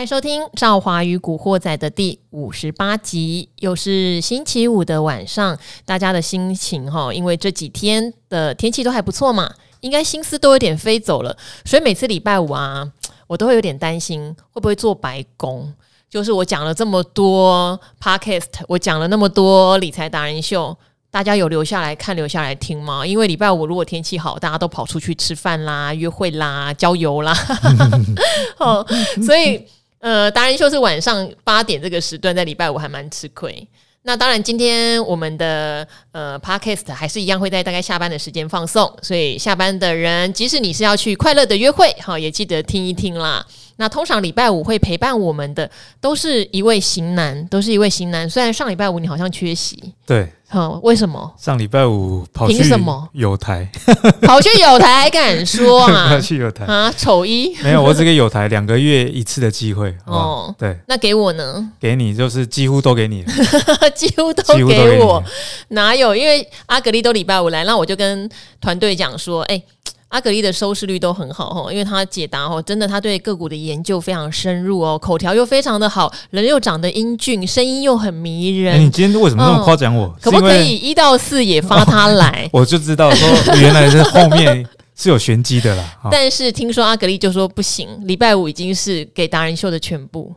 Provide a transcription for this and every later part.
欢迎收听《赵华与古惑仔》的第五十八集，又是星期五的晚上，大家的心情哈，因为这几天的天气都还不错嘛，应该心思都有点飞走了，所以每次礼拜五啊，我都会有点担心会不会做白工。就是我讲了这么多 podcast，我讲了那么多理财达人秀，大家有留下来看、留下来听吗？因为礼拜五如果天气好，大家都跑出去吃饭啦、约会啦、郊游啦，哦，所以。呃，达人秀是晚上八点这个时段，在礼拜五还蛮吃亏。那当然，今天我们的呃 Podcast 还是一样会在大概下班的时间放送，所以下班的人，即使你是要去快乐的约会，好，也记得听一听啦。那通常礼拜五会陪伴我们的，都是一位型男，都是一位型男。虽然上礼拜五你好像缺席，对，好，为什么？上礼拜五跑去什么友台？跑去友台还敢说啊？跑去友台啊？丑一没有，我只给友台两个月一次的机会 哦。对，那给我呢？给你就是几乎都给你了，几乎都给我，哪有？因为阿格力都礼拜五来，那我就跟团队讲说，哎。阿格力的收视率都很好哈，因为他解答哦，真的他对个股的研究非常深入哦，口条又非常的好，人又长得英俊，声音又很迷人。欸、你今天为什么那么夸奖我？可不可以一到四也发他来？哦、我就知道说原来是后面是有玄机的啦。但是听说阿格力就说不行，礼拜五已经是给达人秀的全部。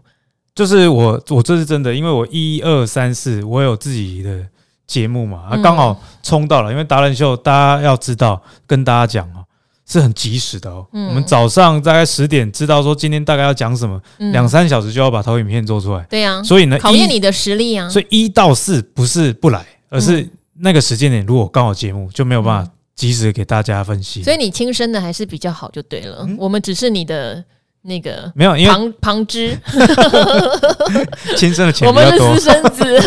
就是我，我这是真的，因为我一二三四我有自己的节目嘛，啊，刚好冲到了，因为达人秀大家要知道，跟大家讲哦。是很及时的哦，嗯、我们早上大概十点知道说今天大概要讲什么，两、嗯、三小时就要把投影片做出来。对呀、啊，所以呢，考验你的实力啊。所以一到四不是不来，而是那个时间点如果刚好节目就没有办法及时给大家分析。所以你亲身的还是比较好就对了，嗯、我们只是你的。那个没有，因为旁旁支，亲生的钱我们是私生子。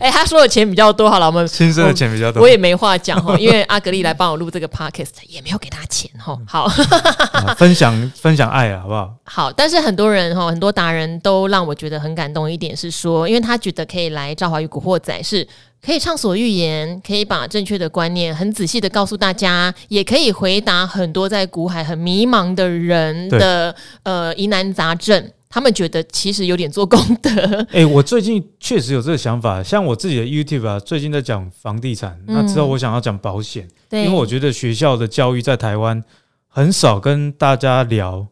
哎、欸，他说的钱比较多，好了，我们亲生的钱比较多，我，我也没话讲哈，因为阿格丽来帮我录这个 podcast 也没有给他钱哈。好，分享分享爱啊，好不好？好，但是很多人哈，很多达人都让我觉得很感动一点是说，因为他觉得可以来赵华与古惑仔是。可以畅所欲言，可以把正确的观念很仔细的告诉大家，也可以回答很多在股海很迷茫的人的呃疑难杂症。他们觉得其实有点做功德。哎、欸，我最近确实有这个想法，像我自己的 YouTube 啊，最近在讲房地产，嗯、那之后我想要讲保险，因为我觉得学校的教育在台湾很少跟大家聊。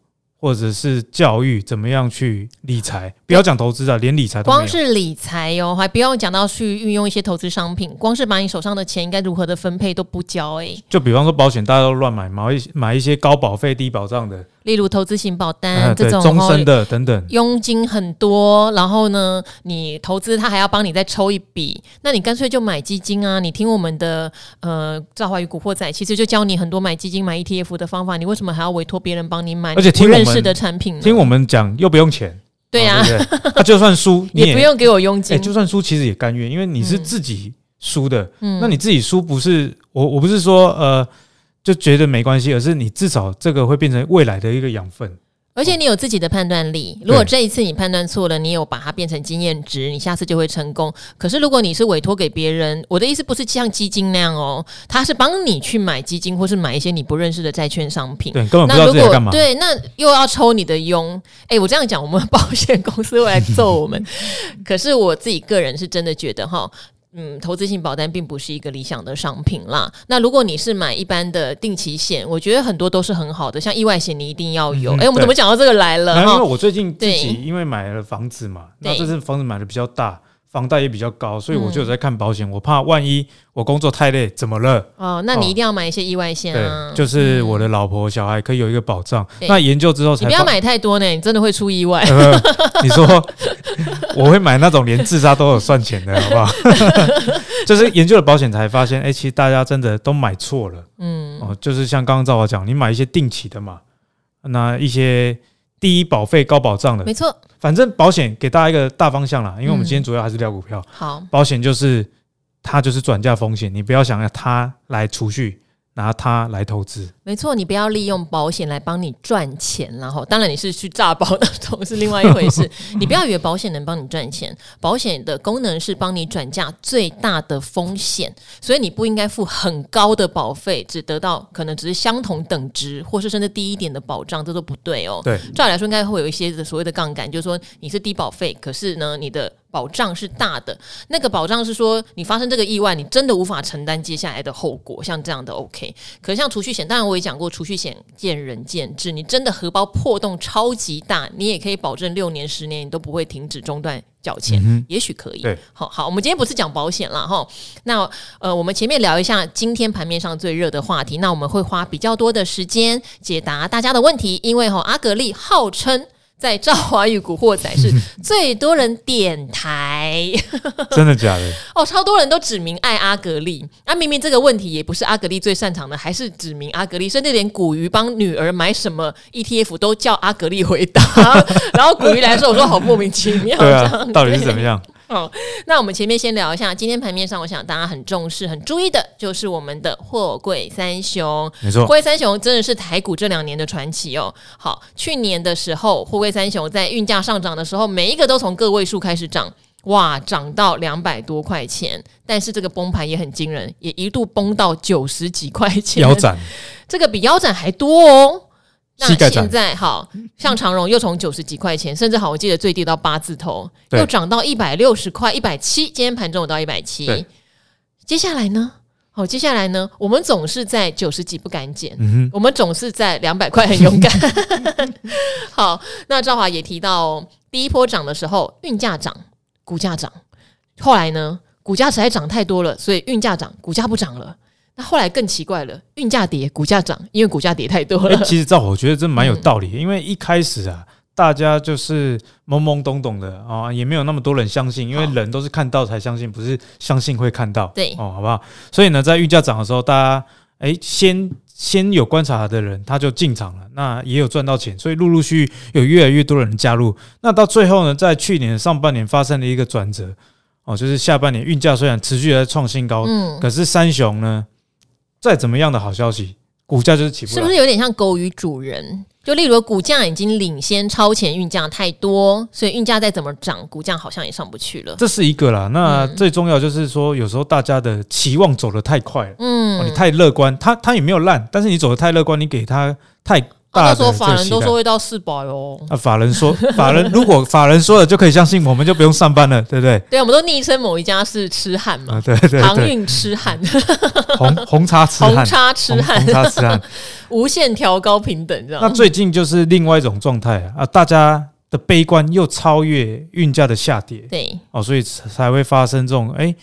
或者是教育怎么样去理财？不要讲投资啊，连理财都。光是理财哦，还不用讲到去运用一些投资商品，光是把你手上的钱应该如何的分配都不教哎、欸。就比方说保险，大家都乱买，买一买一些高保费低保障的。例如投资型保单这种终身的等等，佣金很多，然后呢，你投资他还要帮你再抽一笔，那你干脆就买基金啊！你听我们的呃赵华与古惑仔，其实就教你很多买基金、买 ETF 的方法，你为什么还要委托别人帮你买？而且听不认识的产品，听我们讲又不用钱，对呀，他 就算输也不用给我佣金，就算输其实也甘愿，因为你是自己输的，那你自己输不是我，我不是说呃。就觉得没关系，而是你至少这个会变成未来的一个养分，而且你有自己的判断力。如果这一次你判断错了，你有把它变成经验值，你下次就会成功。可是如果你是委托给别人，我的意思不是像基金那样哦，他是帮你去买基金，或是买一些你不认识的债券商品。对，根本不知道自己干嘛。对，那又要抽你的佣。哎，我这样讲，我们保险公司会来揍我们。可是我自己个人是真的觉得哈。嗯，投资性保单并不是一个理想的商品啦。那如果你是买一般的定期险，我觉得很多都是很好的，像意外险你一定要有。哎、嗯，我们怎么讲到这个来了？因为我最近自己因为买了房子嘛，那这次房子买的比较大。房贷也比较高，所以我就有在看保险。嗯、我怕万一我工作太累，怎么了？哦，那你一定要买一些意外险啊。对，就是我的老婆小孩可以有一个保障。嗯、那研究之后才，你不要买太多呢，你真的会出意外。呃、你说我会买那种连自杀都有算钱的，好不好？就是研究了保险才发现，哎、欸，其实大家真的都买错了。嗯，哦，就是像刚刚赵华讲，你买一些定期的嘛，那一些。低保费高保障的，没错。反正保险给大家一个大方向啦，因为我们今天主要还是聊股票。好，保险就是它就是转嫁风险，你不要想要它来储蓄，拿它来投资。没错，你不要利用保险来帮你赚钱，然后当然你是去诈保那种是另外一回事。你不要以为保险能帮你赚钱，保险的功能是帮你转嫁最大的风险，所以你不应该付很高的保费，只得到可能只是相同等值，或是甚至低一点的保障，这都不对哦。对，照理来说应该会有一些所谓的杠杆，就是说你是低保费，可是呢你的。保障是大的，那个保障是说你发生这个意外，你真的无法承担接下来的后果，像这样的 OK。可是像储蓄险，当然我也讲过，储蓄险见仁见智，你真的荷包破洞超级大，你也可以保证六年、十年你都不会停止中断缴钱，嗯、也许可以。对，好好，我们今天不是讲保险了哈。那呃，我们前面聊一下今天盘面上最热的话题，那我们会花比较多的时间解答大家的问题，因为哈阿格力号称。在赵华与古惑仔是 最多人点台，真的假的？哦，超多人都指名爱阿格力，啊，明明这个问题也不是阿格丽最擅长的，还是指名阿格丽，甚至连古鱼帮女儿买什么 ETF 都叫阿格丽回答，然后古鱼来说，我说好莫名其妙，对啊，到底是怎么样？哦，那我们前面先聊一下，今天盘面上，我想大家很重视、很注意的，就是我们的货柜三雄。没错，货柜三雄真的是台股这两年的传奇哦。好，去年的时候，货柜三雄在运价上涨的时候，每一个都从个位数开始涨，哇，涨到两百多块钱。但是这个崩盘也很惊人，也一度崩到九十几块钱，腰斩，这个比腰斩还多哦。那现在好像长荣又从九十几块钱，甚至好，我记得最低到八字头，又涨到一百六十块、一百七。今天盘中有到一百七。接下来呢？好，接下来呢？我们总是在九十几不敢减，嗯、我们总是在两百块很勇敢。好，那赵华也提到，第一波涨的时候，运价涨，股价涨。后来呢，股价实在涨太多了，所以运价涨，股价不涨了。那后来更奇怪了，运价跌，股价涨，因为股价跌太多了。欸、其实赵，我觉得这蛮有道理，嗯、因为一开始啊，大家就是懵懵懂懂的啊，也没有那么多人相信，因为人都是看到才相信，不是相信会看到。对哦，好不好？所以呢，在运价涨的时候，大家哎、欸，先先有观察的人他就进场了，那也有赚到钱，所以陆陆续续有越来越多的人加入。那到最后呢，在去年上半年发生了一个转折哦，就是下半年运价虽然持续在创新高，嗯，可是三雄呢？再怎么样的好消息，股价就是起不来。是不是有点像狗与主人？就例如股价已经领先超前运价太多，所以运价再怎么涨，股价好像也上不去了。这是一个啦。那最重要就是说，有时候大家的期望走得太快了，嗯，你太乐观，它它也没有烂，但是你走得太乐观，你给它太。那时候法人都说会到四百哦。啊，法人说，法人如果法人说了就可以相信，我们就不用上班了，对不对？对，我们都昵称某一家是痴汉嘛，对对对，航运痴汉，红红叉痴汉，红茶痴汉，红叉痴汉，无限调高平等这样。那最近就是另外一种状态啊，大家的悲观又超越运价的下跌，对哦，所以才会发生这种哎。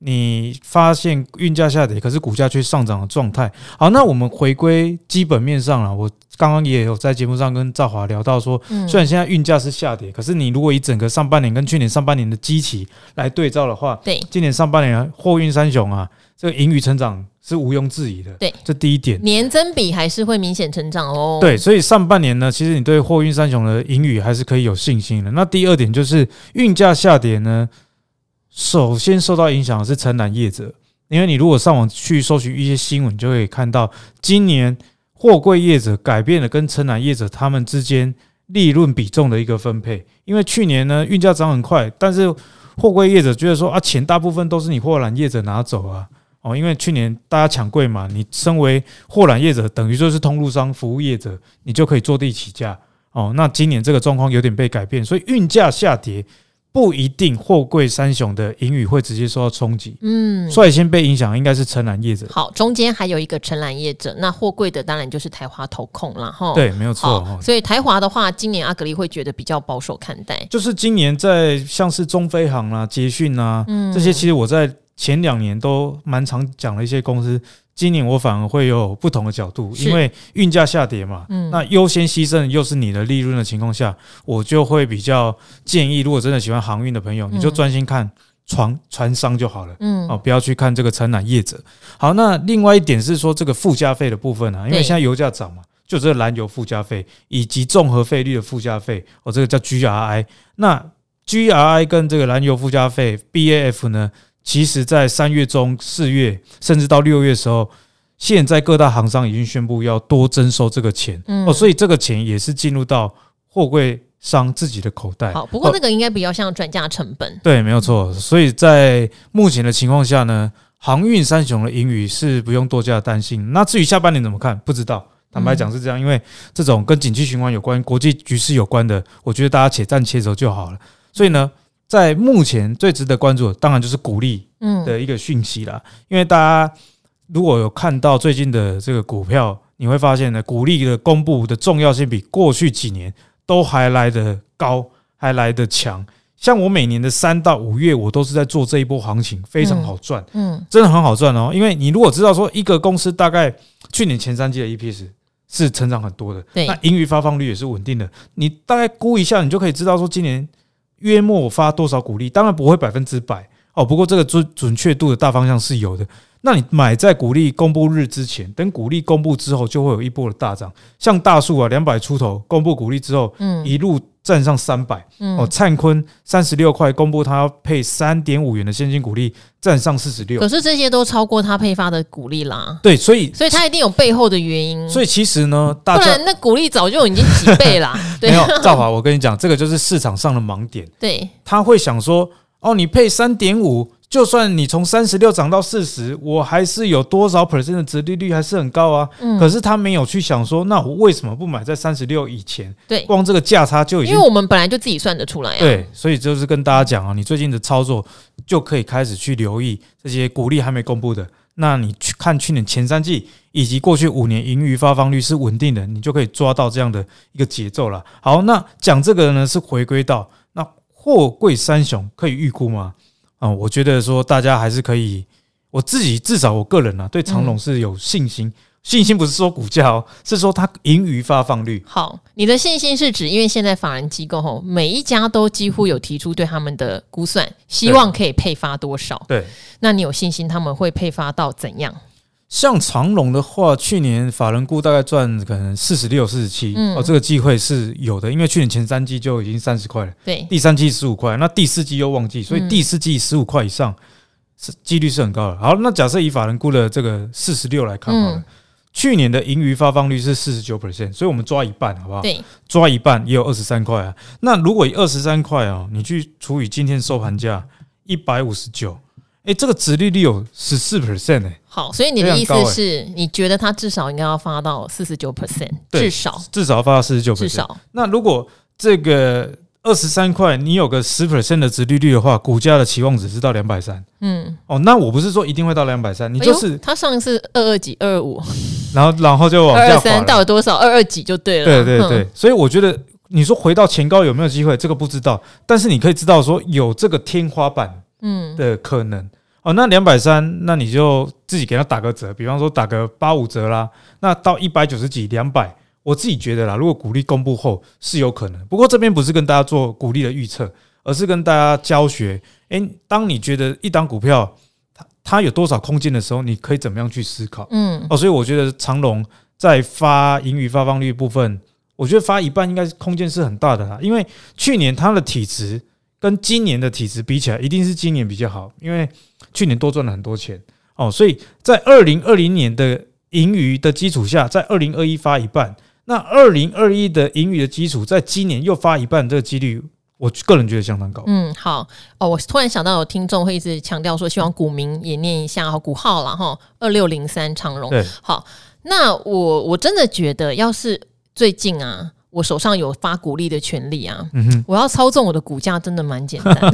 你发现运价下跌，可是股价却上涨的状态。好，那我们回归基本面上了。我刚刚也有在节目上跟赵华聊到说，虽然现在运价是下跌，可是你如果以整个上半年跟去年上半年的基期来对照的话，对，今年上半年货运三雄啊，这个盈余成长是毋庸置疑的。对，这第一点，年增比还是会明显成长哦。对，所以上半年呢，其实你对货运三雄的盈余还是可以有信心的。那第二点就是运价下跌呢。首先受到影响的是承揽业者，因为你如果上网去搜寻一些新闻，就会看到今年货柜业者改变了跟承揽业者他们之间利润比重的一个分配。因为去年呢运价涨很快，但是货柜业者觉得说啊钱大部分都是你货揽业者拿走啊哦，因为去年大家抢柜嘛，你身为货揽业者等于就是通路商服务业者，你就可以坐地起价哦。那今年这个状况有点被改变，所以运价下跌。不一定货柜三雄的盈余会直接受到冲击，嗯，率先被影响应该是承揽业者。好，中间还有一个承揽业者，那货柜的当然就是台华投控了哈。对，没有错。所以台华的话，今年阿格力会觉得比较保守看待。就是今年在像是中飞航啊、捷讯啊、嗯、这些，其实我在前两年都蛮常讲的一些公司。今年我反而会有不同的角度，因为运价下跌嘛，嗯，那优先牺牲又是你的利润的情况下，我就会比较建议，如果真的喜欢航运的朋友，你就专心看船船商就好了，嗯，哦，不要去看这个承揽业者。好，那另外一点是说这个附加费的部分啊，因为现在油价涨嘛，就这个燃油附加费以及综合费率的附加费，哦，这个叫 GRI。那 GRI 跟这个燃油附加费 BAF 呢？其实，在三月中、四月，甚至到六月的时候，现在各大行商已经宣布要多征收这个钱，嗯、哦，所以这个钱也是进入到货柜商自己的口袋。好，不过那个应该比较像转嫁成本。哦、对，没有错。所以在目前的情况下呢，航运三雄的盈余是不用多加担心。那至于下半年怎么看，不知道。坦白讲是这样，因为这种跟景气循环有关、国际局势有关的，我觉得大家且战且走就好了。所以呢，在目前最值得关注的，当然就是股利的一个讯息啦。因为大家如果有看到最近的这个股票，你会发现呢，股利的公布的重要性比过去几年都还来得高，还来得强。像我每年的三到五月，我都是在做这一波行情，非常好赚，嗯，真的很好赚哦。因为你如果知道说一个公司大概去年前三季的 EPS。是成长很多的，对，那盈余发放率也是稳定的。你大概估一下，你就可以知道说今年约莫发多少股利，当然不会百分之百哦。不过这个准准确度的大方向是有的。那你买在股利公布日之前，等股利公布之后，就会有一波的大涨。像大树啊，两百出头公布股利之后，嗯，一路站上三百，嗯哦，灿坤三十六块公布他要配三点五元的现金股利，站上四十六。可是这些都超过他配发的股利啦。对，所以所以他一定有背后的原因。所以其实呢，大家不然那股利早就已经几倍啦。对没有，赵华，我跟你讲，这个就是市场上的盲点。对，他会想说，哦，你配三点五。就算你从三十六涨到四十，我还是有多少 percent 的折利率还是很高啊。嗯，可是他没有去想说，那我为什么不买在三十六以前？对，光这个价差就已经，因为我们本来就自己算得出来啊。对，所以就是跟大家讲啊，你最近的操作就可以开始去留意这些股利还没公布的。那你去看去年前三季以及过去五年盈余发放率是稳定的，你就可以抓到这样的一个节奏了。好，那讲这个呢是回归到那货柜三雄可以预估吗？啊、嗯，我觉得说大家还是可以，我自己至少我个人啊，对长隆是有信心。信心不是说股价哦，是说它盈余发放率。好，你的信心是指，因为现在法人机构吼，每一家都几乎有提出对他们的估算，希望可以配发多少？对，那你有信心他们会配发到怎样？像长隆的话，去年法人估大概赚可能四十六、四十七，哦，这个机会是有的，因为去年前三季就已经三十块了，对，第三季十五块，那第四季又旺季，所以第四季十五块以上是几率是很高的。好，那假设以法人估的这个四十六来看好了，嗯、去年的盈余发放率是四十九 percent，所以我们抓一半好不好？对，抓一半也有二十三块啊。那如果以二十三块啊，你去除以今天收盘价一百五十九。哎，这个殖利率有十四 percent 哎，好，所以你的意思是你觉得它至少应该要发到四十九 percent，至少至少要发到四十九 percent。至少，那如果这个二十三块，你有个十 percent 的殖利率的话，股价的期望值是到两百三。嗯，哦，那我不是说一定会到两百三，你就是它上一次二二几二二五，然后然后就往下三，到了多少二二几就对了。对对对，所以我觉得你说回到前高有没有机会，这个不知道，但是你可以知道说有这个天花板，嗯的可能。哦，那两百三，那你就自己给他打个折，比方说打个八五折啦。那到一百九十几、两百，我自己觉得啦，如果股利公布后是有可能。不过这边不是跟大家做股利的预测，而是跟大家教学。诶，当你觉得一档股票它它有多少空间的时候，你可以怎么样去思考？嗯，哦，所以我觉得长隆在发盈余发放率部分，我觉得发一半应该是空间是很大的啦，因为去年它的体质。跟今年的体质比起来，一定是今年比较好，因为去年多赚了很多钱哦，所以在二零二零年的盈余的基础下，在二零二一发一半，那二零二一的盈余的基础，在今年又发一半，这个几率，我个人觉得相当高。嗯，好哦，我突然想到有听众会一直强调说，希望股民也念一下哈股号了哈，二六零三长荣。对，好，那我我真的觉得，要是最近啊。我手上有发股利的权利啊，嗯、我要操纵我的股价真的蛮简单的。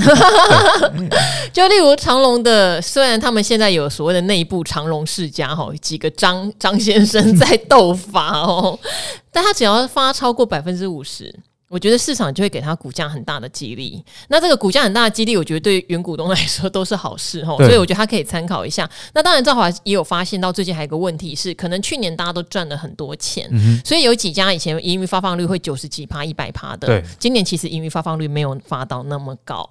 就例如长隆的，虽然他们现在有所谓的内部长隆世家哈，几个张张先生在斗法哦，但他只要发超过百分之五十。我觉得市场就会给他股价很大的激励，那这个股价很大的激励，我觉得对原股东来说都是好事哈，所以我觉得他可以参考一下。那当然，赵华也有发现到最近还有一个问题是，可能去年大家都赚了很多钱，嗯、所以有几家以前盈余发放率会九十几趴、一百趴的，今年其实盈余发放率没有发到那么高。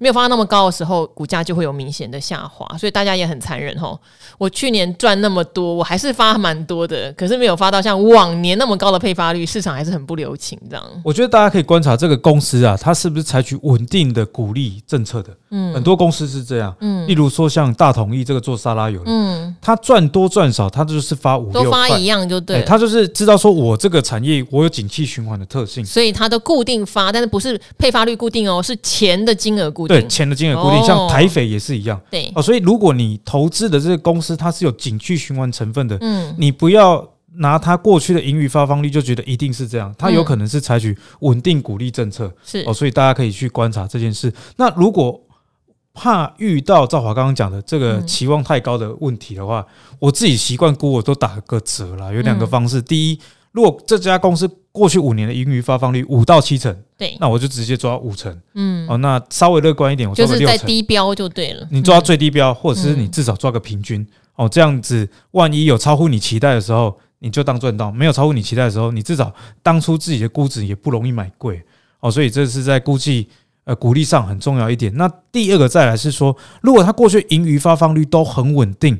没有发到那么高的时候，股价就会有明显的下滑，所以大家也很残忍吼。我去年赚那么多，我还是发蛮多的，可是没有发到像往年那么高的配发率，市场还是很不留情这样。我觉得大家可以观察这个公司啊，它是不是采取稳定的股利政策的？嗯，很多公司是这样。嗯，例如说像大统一这个做沙拉油的，嗯，它赚多赚少，它就是发五六发一样就对。它就是知道说我这个产业我有景气循环的特性，所以它的固定发，但是不是配发率固定哦，是钱的金额固定。对，钱的金额固定，哦、像台肥也是一样。对哦，所以如果你投资的这个公司它是有景气循环成分的，嗯，你不要拿它过去的盈余发放率就觉得一定是这样，它有可能是采取稳定鼓励政策。是、嗯、哦，所以大家可以去观察这件事。那如果怕遇到赵华刚刚讲的这个期望太高的问题的话，嗯、我自己习惯估我都打个折啦。有两个方式，嗯、第一，如果这家公司过去五年的盈余发放率五到七成，对，那我就直接抓五成。嗯，哦，那稍微乐观一点，我。就是在低标就对了。你抓最低标，或者是你至少抓个平均。嗯、哦，这样子，万一有超乎你期待的时候，你就当赚到；没有超乎你期待的时候，你至少当初自己的估值也不容易买贵。哦，所以这是在估计。呃，股利上很重要一点。那第二个再来是说，如果它过去盈余发放率都很稳定，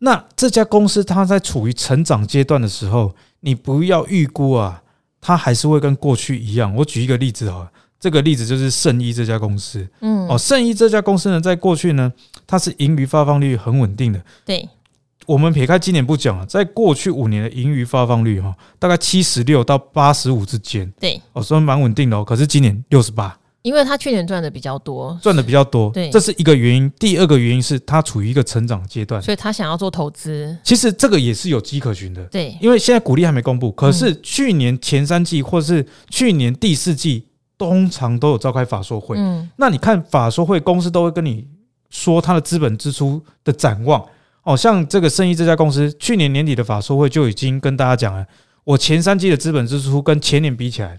那这家公司它在处于成长阶段的时候，你不要预估啊，它还是会跟过去一样。我举一个例子啊，这个例子就是圣医这家公司。嗯，哦，圣医这家公司呢，在过去呢，它是盈余发放率很稳定的。对，我们撇开今年不讲啊，在过去五年的盈余发放率哈，大概七十六到八十五之间。对，哦，算蛮稳定的哦。可是今年六十八。因为他去年赚的比较多，赚的比较多，对，这是一个原因。第二个原因是他处于一个成长阶段，所以他想要做投资。其实这个也是有迹可循的，对，因为现在股利还没公布，可是去年前三季或是去年第四季，通常都有召开法说会。嗯，那你看法说会，公司都会跟你说他的资本支出的展望。哦，像这个生意这家公司，去年年底的法说会就已经跟大家讲了，我前三季的资本支出跟前年比起来，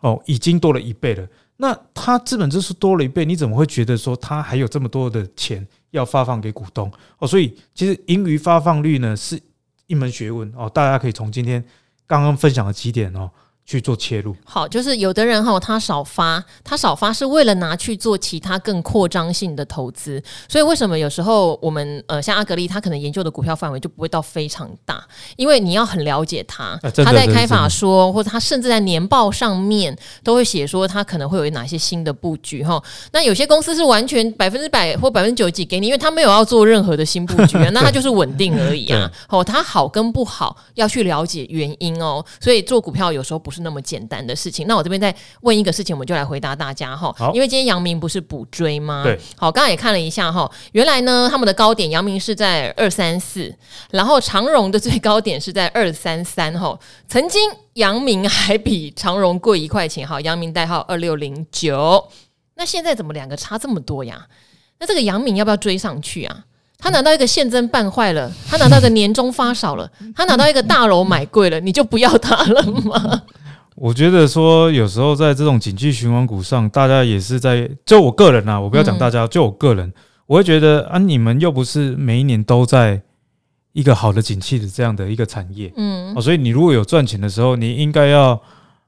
哦，已经多了一倍了。那他资本支出多了一倍，你怎么会觉得说他还有这么多的钱要发放给股东哦？所以其实盈余发放率呢是一门学问哦，大家可以从今天刚刚分享的几点哦。去做切入，好，就是有的人哈，他少发，他少发是为了拿去做其他更扩张性的投资，所以为什么有时候我们呃，像阿格力，他可能研究的股票范围就不会到非常大，因为你要很了解他，他在开法说，或者他甚至在年报上面都会写说他可能会有哪些新的布局哈。那有些公司是完全百分之百或百分之九十几给你，因为他没有要做任何的新布局，那他就是稳定而已啊。哦，他好跟不好要去了解原因哦，所以做股票有时候不是。那么简单的事情，那我这边再问一个事情，我们就来回答大家哈。好，因为今天阳明不是补追吗？对，好，刚刚也看了一下哈，原来呢他们的高点阳明是在二三四，然后长荣的最高点是在二三三哈。曾经阳明还比长荣贵一块钱，哈，阳明代号二六零九。那现在怎么两个差这么多呀？那这个阳明要不要追上去啊？他拿到一个现增办坏了，他拿到一个年终发少了，他拿到一个大楼买贵了，你就不要他了吗？我觉得说有时候在这种景气循环股上，大家也是在就我个人啊，我不要讲大家，就我个人，我会觉得啊，你们又不是每一年都在一个好的景气的这样的一个产业，嗯，哦，所以你如果有赚钱的时候，你应该要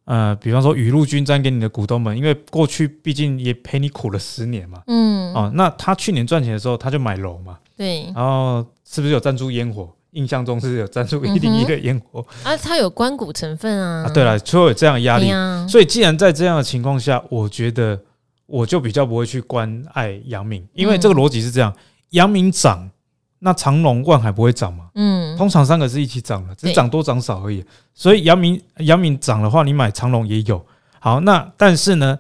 呃，比方说雨露均沾给你的股东们，因为过去毕竟也陪你苦了十年嘛，嗯，哦，那他去年赚钱的时候，他就买楼嘛，对，然后是不是有赞助烟火？印象中是有赞助一零一的烟火啊，它有关谷成分啊。啊对了，就有这样压力，啊、所以既然在这样的情况下，我觉得我就比较不会去关爱阳明，因为这个逻辑是这样：阳明涨，那长隆、万海不会涨嘛？嗯，通常三个是一起涨的，只是涨多涨少而已。所以阳明阳明涨的话，你买长隆也有。好，那但是呢？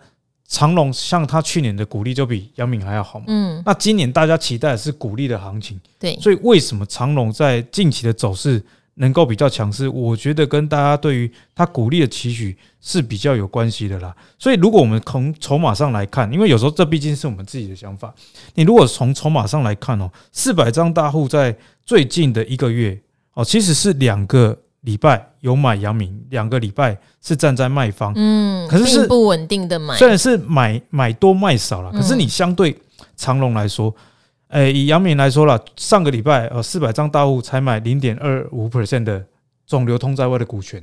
长隆像它去年的股利就比阳明还要好嘛？嗯，那今年大家期待的是股利的行情，对，所以为什么长隆在近期的走势能够比较强势？我觉得跟大家对于它股利的期许是比较有关系的啦。所以如果我们从筹码上来看，因为有时候这毕竟是我们自己的想法，你如果从筹码上来看哦，四百张大户在最近的一个月哦，其实是两个。礼拜有买阳明，两个礼拜是站在卖方，嗯，可是是不稳定的买，虽然是买买多卖少了，可是你相对长荣来说，诶，以阳明来说了，上个礼拜呃四百张大户才买零点二五 percent 的总流通在外的股权，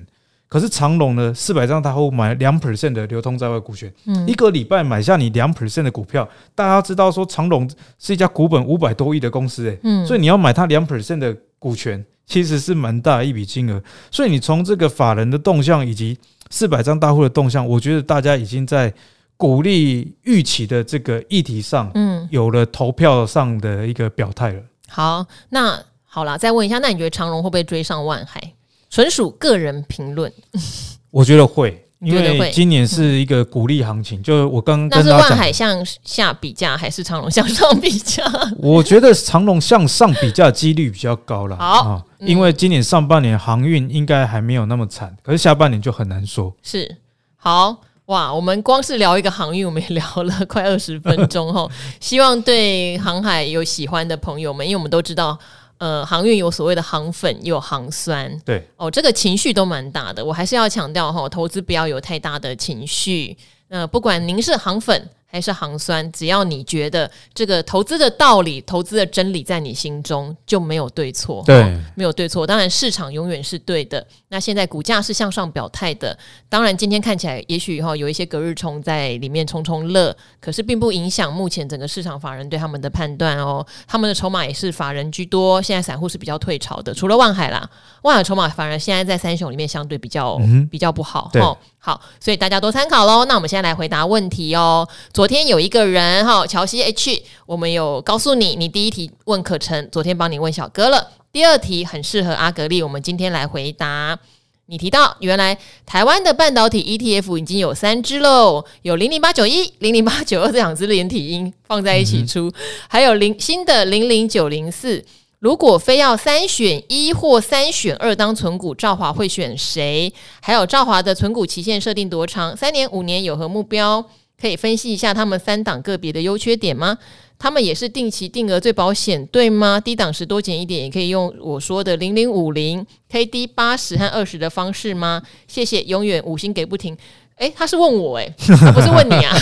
可是长荣呢，四百张大户买两 percent 的流通在外股权，嗯，一个礼拜买下你两 percent 的股票，大家知道说长荣是一家股本五百多亿的公司，诶，嗯，所以你要买它两 percent 的股权，其实是蛮大一笔金额。所以你从这个法人的动向以及四百张大户的动向，我觉得大家已经在鼓励预期的这个议题上，嗯，有了投票上的一个表态了。好，那好了，再问一下，那你觉得长荣会不会追上万海？纯属个人评论，我觉得会，因为今年是一个鼓励行情。就我刚刚那是万海向下比价，还是长隆向上比价？我觉得长隆向上比价几率比较高了。好，因为今年上半年航运应该还没有那么惨，可是下半年就很难说。是，好哇，我们光是聊一个航运，我们也聊了快二十分钟哈。希望对航海有喜欢的朋友们，因为我们都知道。呃，航运有所谓的航粉，又有航酸，对哦，这个情绪都蛮大的。我还是要强调哈，投资不要有太大的情绪。那、呃、不管您是航粉，还是行酸，只要你觉得这个投资的道理、投资的真理在你心中，就没有对错。对、哦，没有对错。当然，市场永远是对的。那现在股价是向上表态的。当然，今天看起来也许哈有一些隔日冲在里面冲冲乐，可是并不影响目前整个市场法人对他们的判断哦。他们的筹码也是法人居多，现在散户是比较退潮的。除了万海啦，万海筹码反而现在在三雄里面相对比较、嗯、比较不好。哦，好，所以大家多参考喽。那我们现在来回答问题哦。昨天有一个人哈，乔西 H，我们有告诉你，你第一题问可成，昨天帮你问小哥了。第二题很适合阿格力，我们今天来回答。你提到原来台湾的半导体 ETF 已经有三只喽，有零零八九一、零零八九二这两只连体婴放在一起出，嗯、还有零新的零零九零四。如果非要三选一或三选二当存股，兆华会选谁？还有兆华的存股期限设定多长？三年、五年有何目标？可以分析一下他们三档个别的优缺点吗？他们也是定期定额最保险，对吗？低档时多减一点，也可以用我说的零零五零 KD 八十和二十的方式吗？谢谢，永远五星给不停。诶，他是问我哎，他不是问你啊。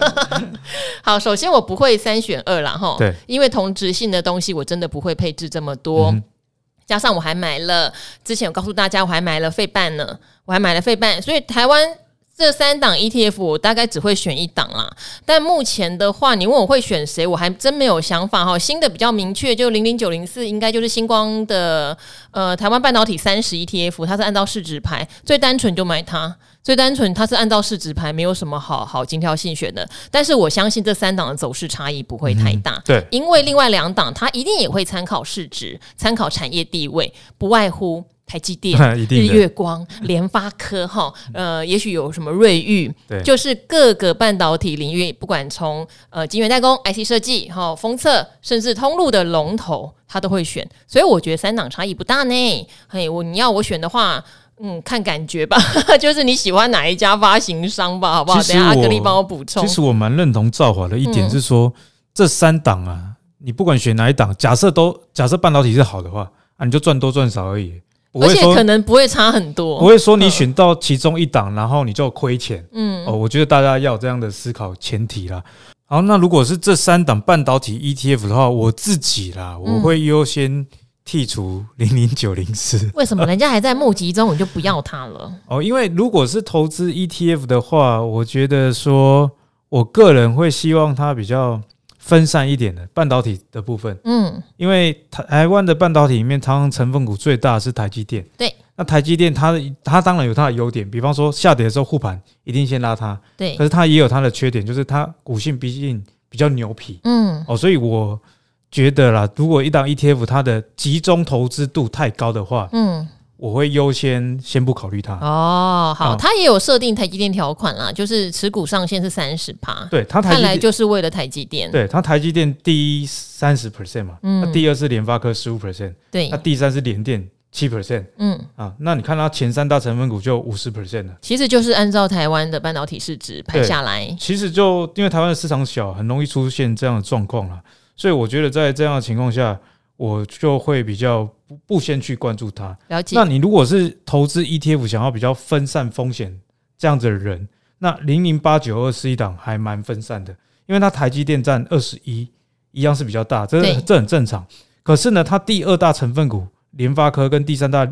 好，首先我不会三选二啦哈，对，因为同质性的东西我真的不会配置这么多，嗯、加上我还买了，之前我告诉大家我还买了费半呢，我还买了费半，所以台湾。这三档 ETF 我大概只会选一档啦，但目前的话，你问我会选谁，我还真没有想法哈。新的比较明确，就零零九零四应该就是星光的呃台湾半导体三十 ETF，它是按照市值排，最单纯就买它，最单纯它是按照市值排，没有什么好好精挑细选的。但是我相信这三档的走势差异不会太大，嗯、对，因为另外两档它一定也会参考市值，参考产业地位，不外乎。台积电、日月光、联发科，哈，呃，也许有什么瑞昱，对，就是各个半导体领域，不管从呃晶圆代工、IC 设计、哈封测，甚至通路的龙头，他都会选。所以我觉得三档差异不大呢。嘿，我你要我选的话，嗯，看感觉吧，就是你喜欢哪一家发行商吧，好不好？等下阿格力帮我补充。其实我蛮认同兆华的一点是说，嗯、这三档啊，你不管选哪一档，假设都假设半导体是好的话啊，你就赚多赚少而已。而且可能不会差很多，不会说你选到其中一档，然后你就亏钱。嗯，哦，我觉得大家要有这样的思考前提啦。好，那如果是这三档半导体 ETF 的话，我自己啦，我会优先剔除零零九零四。为什么人家还在募集中，你就不要它了？哦，因为如果是投资 ETF 的话，我觉得说我个人会希望它比较。分散一点的半导体的部分，嗯，因为台台湾的半导体里面，常常成分股最大的是台积电，对，那台积电它的它当然有它的优点，比方说下跌的时候护盘一定先拉它，对，可是它也有它的缺点，就是它股性毕竟比较牛皮，嗯，哦，所以我觉得啦，如果一档 ETF 它的集中投资度太高的话，嗯。我会优先先不考虑它。哦，好，它也有设定台积电条款啦，就是持股上限是三十趴，对，它看来就是为了台积电，对，它台积电第一三十 percent 嘛，嗯，第二是联发科十五 percent，对，那第三是联电七 percent，嗯。啊，那你看它前三大成分股就五十 percent 了，其实就是按照台湾的半导体市值排下来，其实就因为台湾的市场小，很容易出现这样的状况了，所以我觉得在这样的情况下。我就会比较不不先去关注它。了解。那你如果是投资 ETF，想要比较分散风险这样子的人，那零零八九二是一档还蛮分散的，因为它台积电占二十一，一样是比较大，这这很正常。可是呢，它第二大成分股联发科跟第三大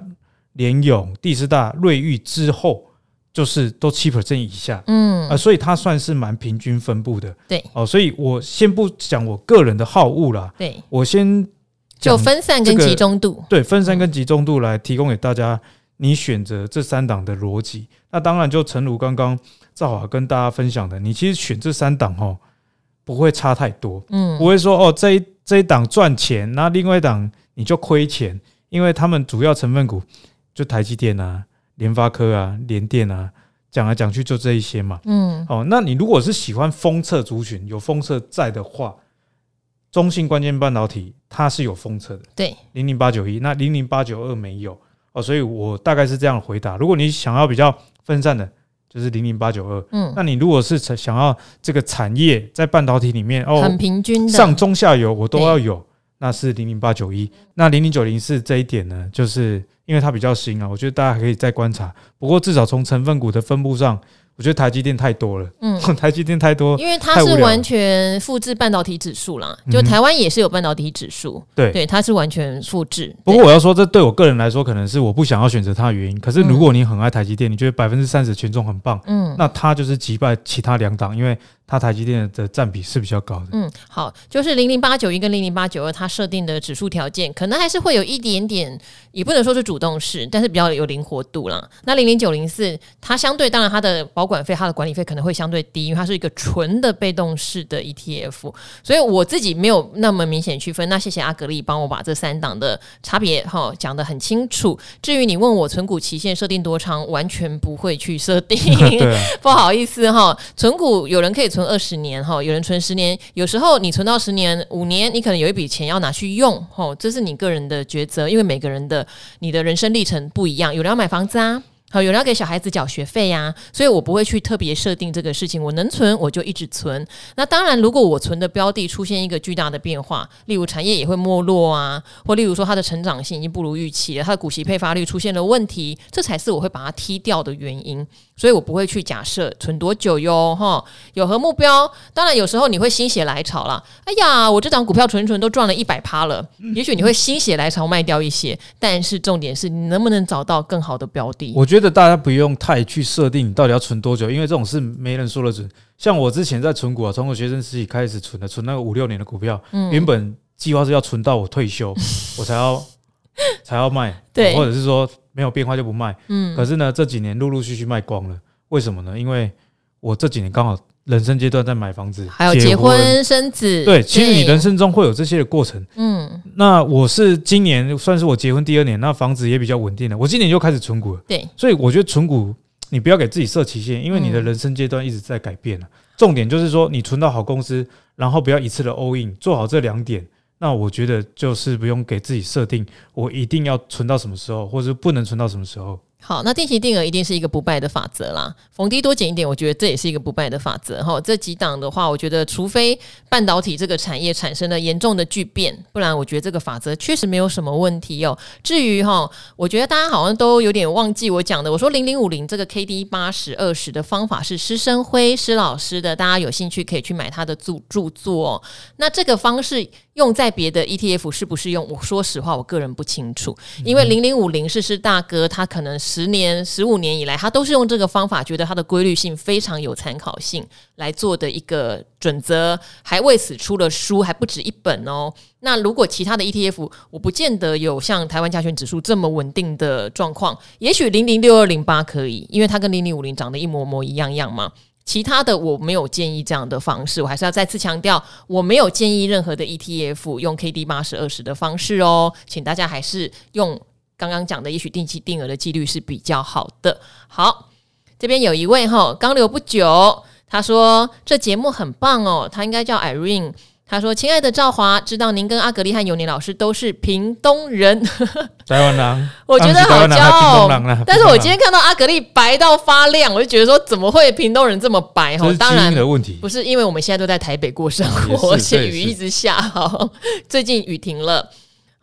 联咏、第四大、瑞昱之后，就是都七 percent 以下，嗯，啊、呃，所以它算是蛮平均分布的，对，哦，所以我先不讲我个人的好恶啦，对，我先就分散跟集中度，对，分散跟集中度来提供给大家，你选择这三档的逻辑。那当然，就诚如刚刚赵华跟大家分享的，你其实选这三档哦，不会差太多，嗯，不会说哦这一这一档赚钱，那另外一档你就亏钱，因为他们主要成分股就台积电啊。联发科啊，联电啊，讲来讲去就这一些嘛。嗯，哦，那你如果是喜欢封测族群，有封测在的话，中性关键半导体它是有封测的。对，零零八九一，那零零八九二没有哦，所以我大概是这样回答。如果你想要比较分散的，就是零零八九二。嗯，那你如果是想要这个产业在半导体里面哦，很平均的上中下游我都要有，那是零零八九一。那零零九零四这一点呢，就是。因为它比较新啊，我觉得大家还可以再观察。不过至少从成分股的分布上，我觉得台积电太多了。嗯，台积电太多，因为它是完全复制半导体指数啦。就台湾也是有半导体指数，对对，它是完全复制。不过我要说，这对我个人来说，可能是我不想要选择它的原因。可是如果你很爱台积电，你觉得百分之三十权重很棒，嗯，那它就是击败其他两档，因为。它台积电的占比是比较高的。嗯，好，就是零零八九一跟零零八九二，它设定的指数条件可能还是会有一点点，也不能说是主动式，但是比较有灵活度啦。那零零九零四，它相对当然它的保管费、它的管理费可能会相对低，因为它是一个纯的被动式的 ETF，所以我自己没有那么明显区分。那谢谢阿格力帮我把这三档的差别哈讲得很清楚。至于你问我存股期限设定多长，完全不会去设定，不好意思哈。存股有人可以存。二十年哈，有人存十年，有时候你存到十年、五年，你可能有一笔钱要拿去用，哈，这是你个人的抉择，因为每个人的你的人生历程不一样，有人要买房子啊。好，有人要给小孩子缴学费呀，所以我不会去特别设定这个事情。我能存，我就一直存。那当然，如果我存的标的出现一个巨大的变化，例如产业也会没落啊，或例如说它的成长性已经不如预期了，它的股息配发率出现了问题，这才是我会把它踢掉的原因。所以我不会去假设存多久哟，哈，有何目标？当然，有时候你会心血来潮啦。哎呀，我这张股票存存都赚了一百趴了，也许你会心血来潮卖掉一些，但是重点是你能不能找到更好的标的？我觉得。大家不用太去设定你到底要存多久，因为这种事没人说得准。像我之前在存股啊，从我学生时期开始存的，存那个五六年的股票，嗯、原本计划是要存到我退休，我才要才要卖，对，或者是说没有变化就不卖。嗯，可是呢，这几年陆陆续续卖光了，为什么呢？因为我这几年刚好。人生阶段在买房子，还有结婚生子。对，其实你人生中会有这些的过程。嗯，那我是今年算是我结婚第二年，那房子也比较稳定了。我今年就开始存股了。对，所以我觉得存股你不要给自己设期限，因为你的人生阶段一直在改变了。重点就是说，你存到好公司，然后不要一次的 all in，做好这两点。那我觉得就是不用给自己设定，我一定要存到什么时候，或者不能存到什么时候。好，那定期定额一定是一个不败的法则啦。逢低多捡一点，我觉得这也是一个不败的法则。哈，这几档的话，我觉得除非半导体这个产业产生了严重的巨变，不然我觉得这个法则确实没有什么问题哦。至于哈，我觉得大家好像都有点忘记我讲的。我说零零五零这个 K D 八十二十的方法是施生辉施老师的，大家有兴趣可以去买他的著著作哦。那这个方式用在别的 ETF 适不适用？我说实话，我个人不清楚，因为零零五零是是大哥，他可能。十年、十五年以来，他都是用这个方法，觉得它的规律性非常有参考性来做的一个准则，还为此出了书，还不止一本哦。那如果其他的 ETF，我不见得有像台湾加权指数这么稳定的状况，也许零零六二零八可以，因为它跟零零五零长得一模模一样样嘛。其他的我没有建议这样的方式，我还是要再次强调，我没有建议任何的 ETF 用 KD 八十二十的方式哦，请大家还是用。刚刚讲的，也许定期定额的几率是比较好的。好，这边有一位哈，刚留不久，他说这节目很棒哦，他应该叫 Irene。他说：“亲爱的赵华，知道您跟阿格丽和尤尼老师都是屏东人，台湾人，我觉得好骄傲。但是我今天看到阿格丽白到发亮，我就觉得说，怎么会屏东人这么白？哈，当然不是，因为我们现在都在台北过生活，而且雨一直下，哈，最近雨停了。”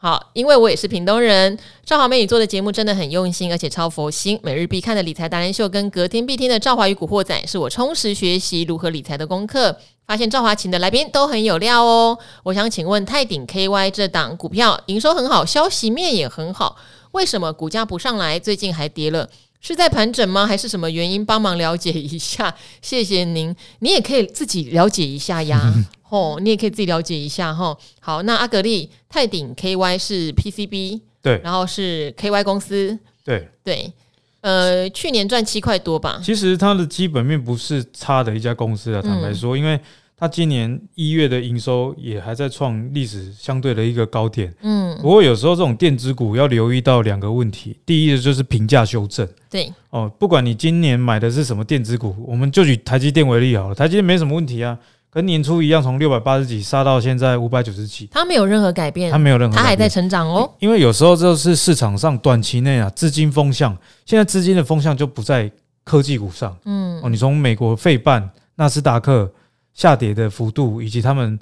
好，因为我也是屏东人，赵华美女做的节目真的很用心，而且超佛心。每日必看的理财达人秀跟隔天必听的赵华与古惑仔，是我充实学习如何理财的功课。发现赵华琴的来宾都很有料哦。我想请问泰鼎 KY 这档股票营收很好，消息面也很好，为什么股价不上来？最近还跌了，是在盘整吗？还是什么原因？帮忙了解一下，谢谢您。你也可以自己了解一下呀，哦，你也可以自己了解一下哈。好，那阿格力泰鼎 KY 是 PCB，对，然后是 KY 公司，对对，呃，去年赚七块多吧。其实它的基本面不是差的一家公司啊，坦白说，嗯、因为。它今年一月的营收也还在创历史相对的一个高点，嗯，不过有时候这种电子股要留意到两个问题，第一个就是评价修正，对，哦，不管你今年买的是什么电子股，我们就举台积电为例好了，台积电没什么问题啊，跟年初一样，从六百八十几杀到现在五百九十几，它没有任何改变，它没有任何，它还在成长哦，因为有时候就是市场上短期内啊，资金风向，现在资金的风向就不在科技股上，嗯，哦，你从美国费半、纳斯达克。下跌的幅度以及他们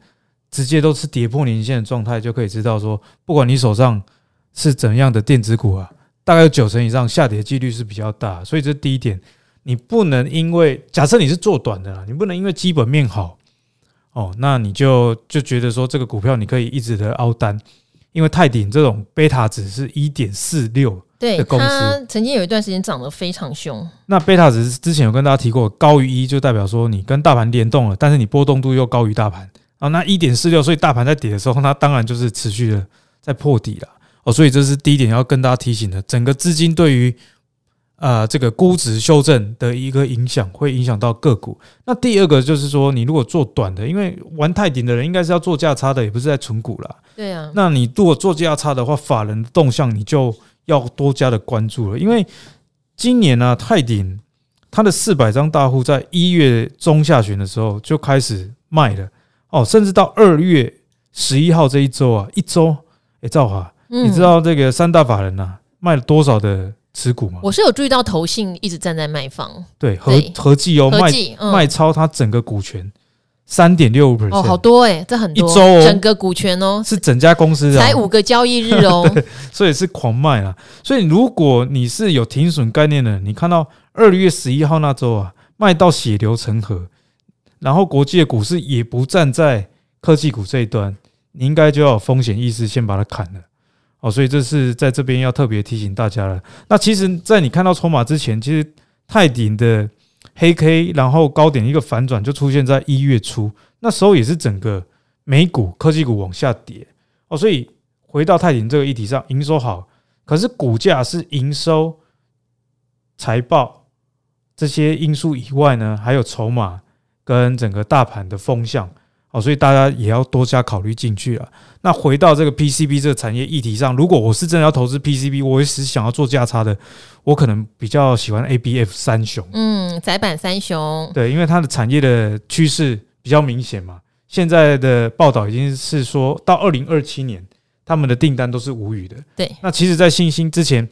直接都是跌破年线的状态，就可以知道说，不管你手上是怎样的电子股啊，大概有九成以上下跌几率是比较大。所以这第一点，你不能因为假设你是做短的啦，你不能因为基本面好哦，那你就就觉得说这个股票你可以一直的凹单，因为泰鼎这种贝塔值是一点四六。对，它曾经有一段时间涨得非常凶。那贝塔值之前有跟大家提过，高于一就代表说你跟大盘联动了，但是你波动度又高于大盘啊。那一点四六，所以大盘在跌的时候，它当然就是持续的在破底了哦。所以这是第一点要跟大家提醒的，整个资金对于啊这个估值修正的一个影响，会影响到个股。那第二个就是说，你如果做短的，因为玩泰鼎的人应该是要做价差的，也不是在存股了。对啊。那你如果做价差的话，法人的动向你就。要多加的关注了，因为今年呢、啊，泰鼎它的四百张大户在一月中下旬的时候就开始卖了哦，甚至到二月十一号这一周啊，一周哎，赵华，你知道这个三大法人呐、啊、卖了多少的持股吗？我是有注意到投信一直站在卖方，对，合合计哦，卖卖超它整个股权。三点六五 percent 哦，好多哎、欸，这很多，一周、哦、整个股权哦，是整家公司才五个交易日哦，所以是狂卖啊。所以如果你是有停损概念的，你看到二月十一号那周啊，卖到血流成河，然后国际的股市也不站在科技股这一端，你应该就要有风险意识，先把它砍了哦。所以这是在这边要特别提醒大家了。那其实，在你看到筹码之前，其实泰鼎的。黑 K，然后高点一个反转就出现在一月初，那时候也是整个美股科技股往下跌哦，所以回到泰鼎这个议题上，营收好，可是股价是营收、财报这些因素以外呢，还有筹码跟整个大盘的风向。哦，所以大家也要多加考虑进去了。那回到这个 PCB 这个产业议题上，如果我是真的要投资 PCB，我也是想要做价差的，我可能比较喜欢 ABF 三雄。嗯，窄板三雄。对，因为它的产业的趋势比较明显嘛。现在的报道已经是说到二零二七年，他们的订单都是无语的。对。那其实，在信心之前。